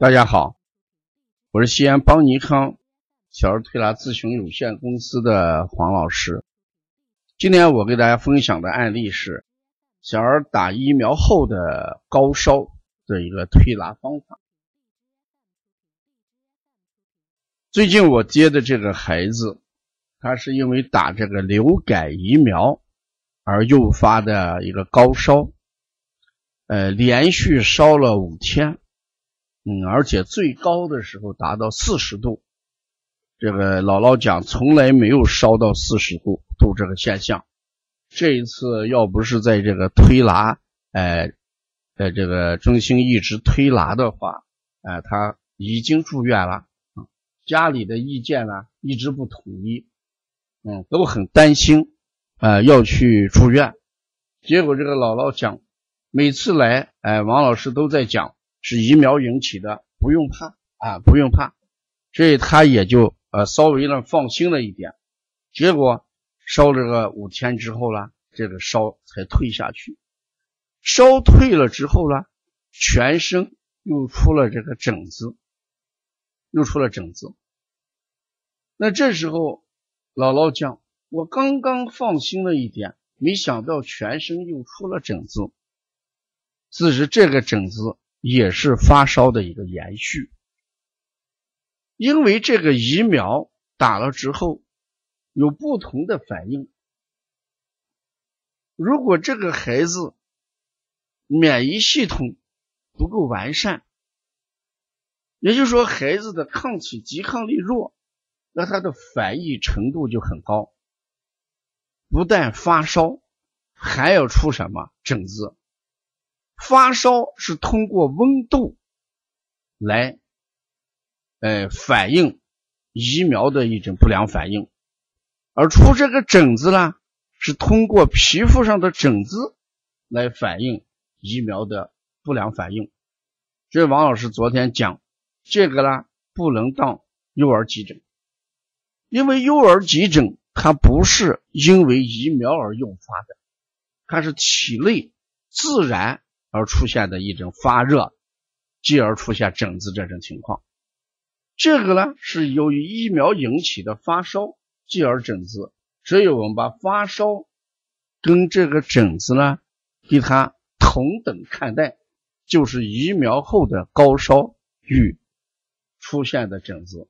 大家好，我是西安邦尼康小儿推拿咨询有限公司的黄老师。今天我给大家分享的案例是小儿打疫苗后的高烧的一个推拿方法。最近我接的这个孩子，他是因为打这个流感疫苗而诱发的一个高烧，呃，连续烧了五天。嗯，而且最高的时候达到四十度，这个姥姥讲从来没有烧到四十度度这个现象。这一次要不是在这个推拿，哎，在这个中心一直推拿的话，哎，他已经住院了。家里的意见呢一直不统一，嗯，都很担心，呃，要去住院。结果这个姥姥讲，每次来，哎，王老师都在讲。是疫苗引起的，不用怕啊，不用怕，所以他也就呃稍微的放心了一点。结果烧了个五天之后呢，这个烧才退下去。烧退了之后呢，全身又出了这个疹子，又出了疹子。那这时候姥姥讲，我刚刚放心了一点，没想到全身又出了疹子。自是这个疹子。也是发烧的一个延续，因为这个疫苗打了之后有不同的反应。如果这个孩子免疫系统不够完善，也就是说孩子的抗体抵抗力弱，那他的反应程度就很高，不但发烧，还要出什么疹子。发烧是通过温度来，呃，反映疫苗的一种不良反应，而出这个疹子呢，是通过皮肤上的疹子来反映疫苗的不良反应。所以王老师昨天讲这个呢，不能当幼儿急诊，因为幼儿急诊它不是因为疫苗而诱发的，它是体内自然。而出现的一种发热，继而出现疹子这种情况，这个呢是由于疫苗引起的发烧，继而疹子，所以我们把发烧跟这个疹子呢，给它同等看待，就是疫苗后的高烧与出现的疹子。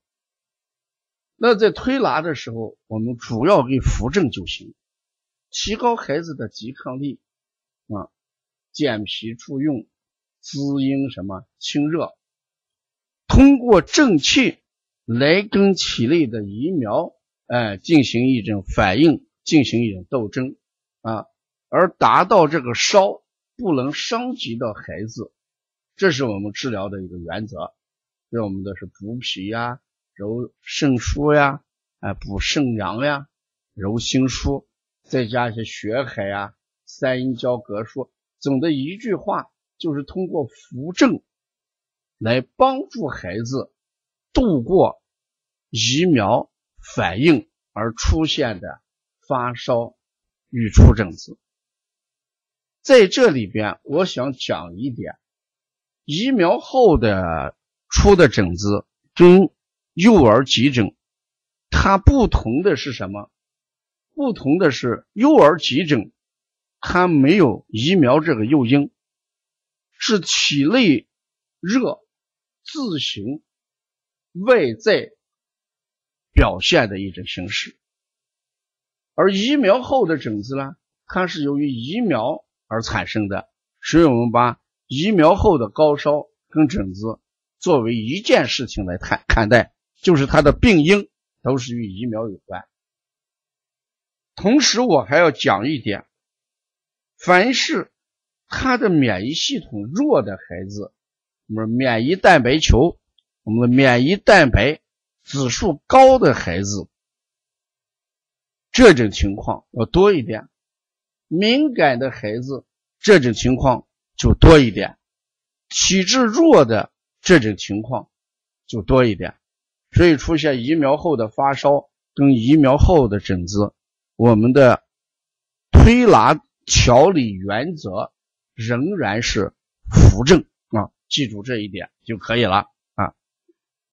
那在推拿的时候，我们主要给扶正就行，提高孩子的抵抗力。健脾助运，滋阴什么清热，通过正气来跟体内的疫苗哎进行一种反应，进行一种斗争啊，而达到这个烧不能伤及到孩子，这是我们治疗的一个原则。对我们的是补脾呀，揉肾腧呀，哎补肾阳呀，揉心腧，再加一些血海呀，三阴交隔腧。总的一句话就是通过扶正来帮助孩子度过疫苗反应而出现的发烧与出疹子。在这里边，我想讲一点：疫苗后的出的疹子跟幼儿急诊它不同的是什么？不同的是幼儿急诊。它没有疫苗这个诱因，是体内热自行外在表现的一种形式。而疫苗后的疹子呢，它是由于疫苗而产生的，所以我们把疫苗后的高烧跟疹子作为一件事情来看看待，就是它的病因都是与疫苗有关。同时，我还要讲一点。凡是他的免疫系统弱的孩子，我们免疫蛋白球、我们的免疫蛋白指数高的孩子，这种情况要多一点；敏感的孩子，这种情况就多一点；体质弱的这种情况就多一点。所以出现疫苗后的发烧跟疫苗后的疹子，我们的推拿。调理原则仍然是扶正啊，记住这一点就可以了。